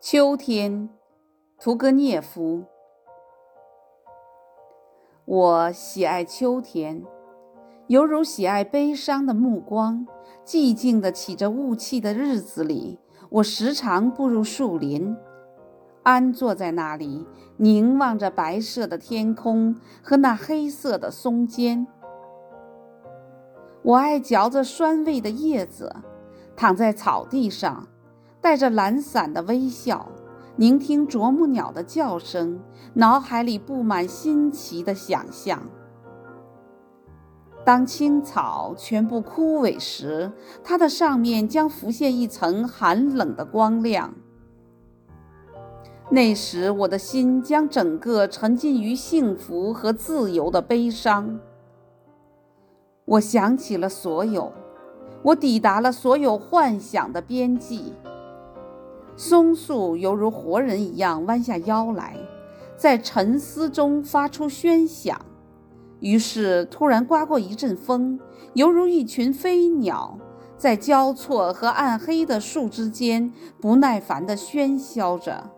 秋天，屠格涅夫。我喜爱秋天，犹如喜爱悲伤的目光。寂静的起着雾气的日子里，我时常步入树林，安坐在那里，凝望着白色的天空和那黑色的松间。我爱嚼着酸味的叶子，躺在草地上。带着懒散的微笑，聆听啄木鸟的叫声，脑海里布满新奇的想象。当青草全部枯萎时，它的上面将浮现一层寒冷的光亮。那时，我的心将整个沉浸于幸福和自由的悲伤。我想起了所有，我抵达了所有幻想的边际。松树犹如活人一样弯下腰来，在沉思中发出喧响。于是突然刮过一阵风，犹如一群飞鸟在交错和暗黑的树枝间不耐烦地喧嚣着。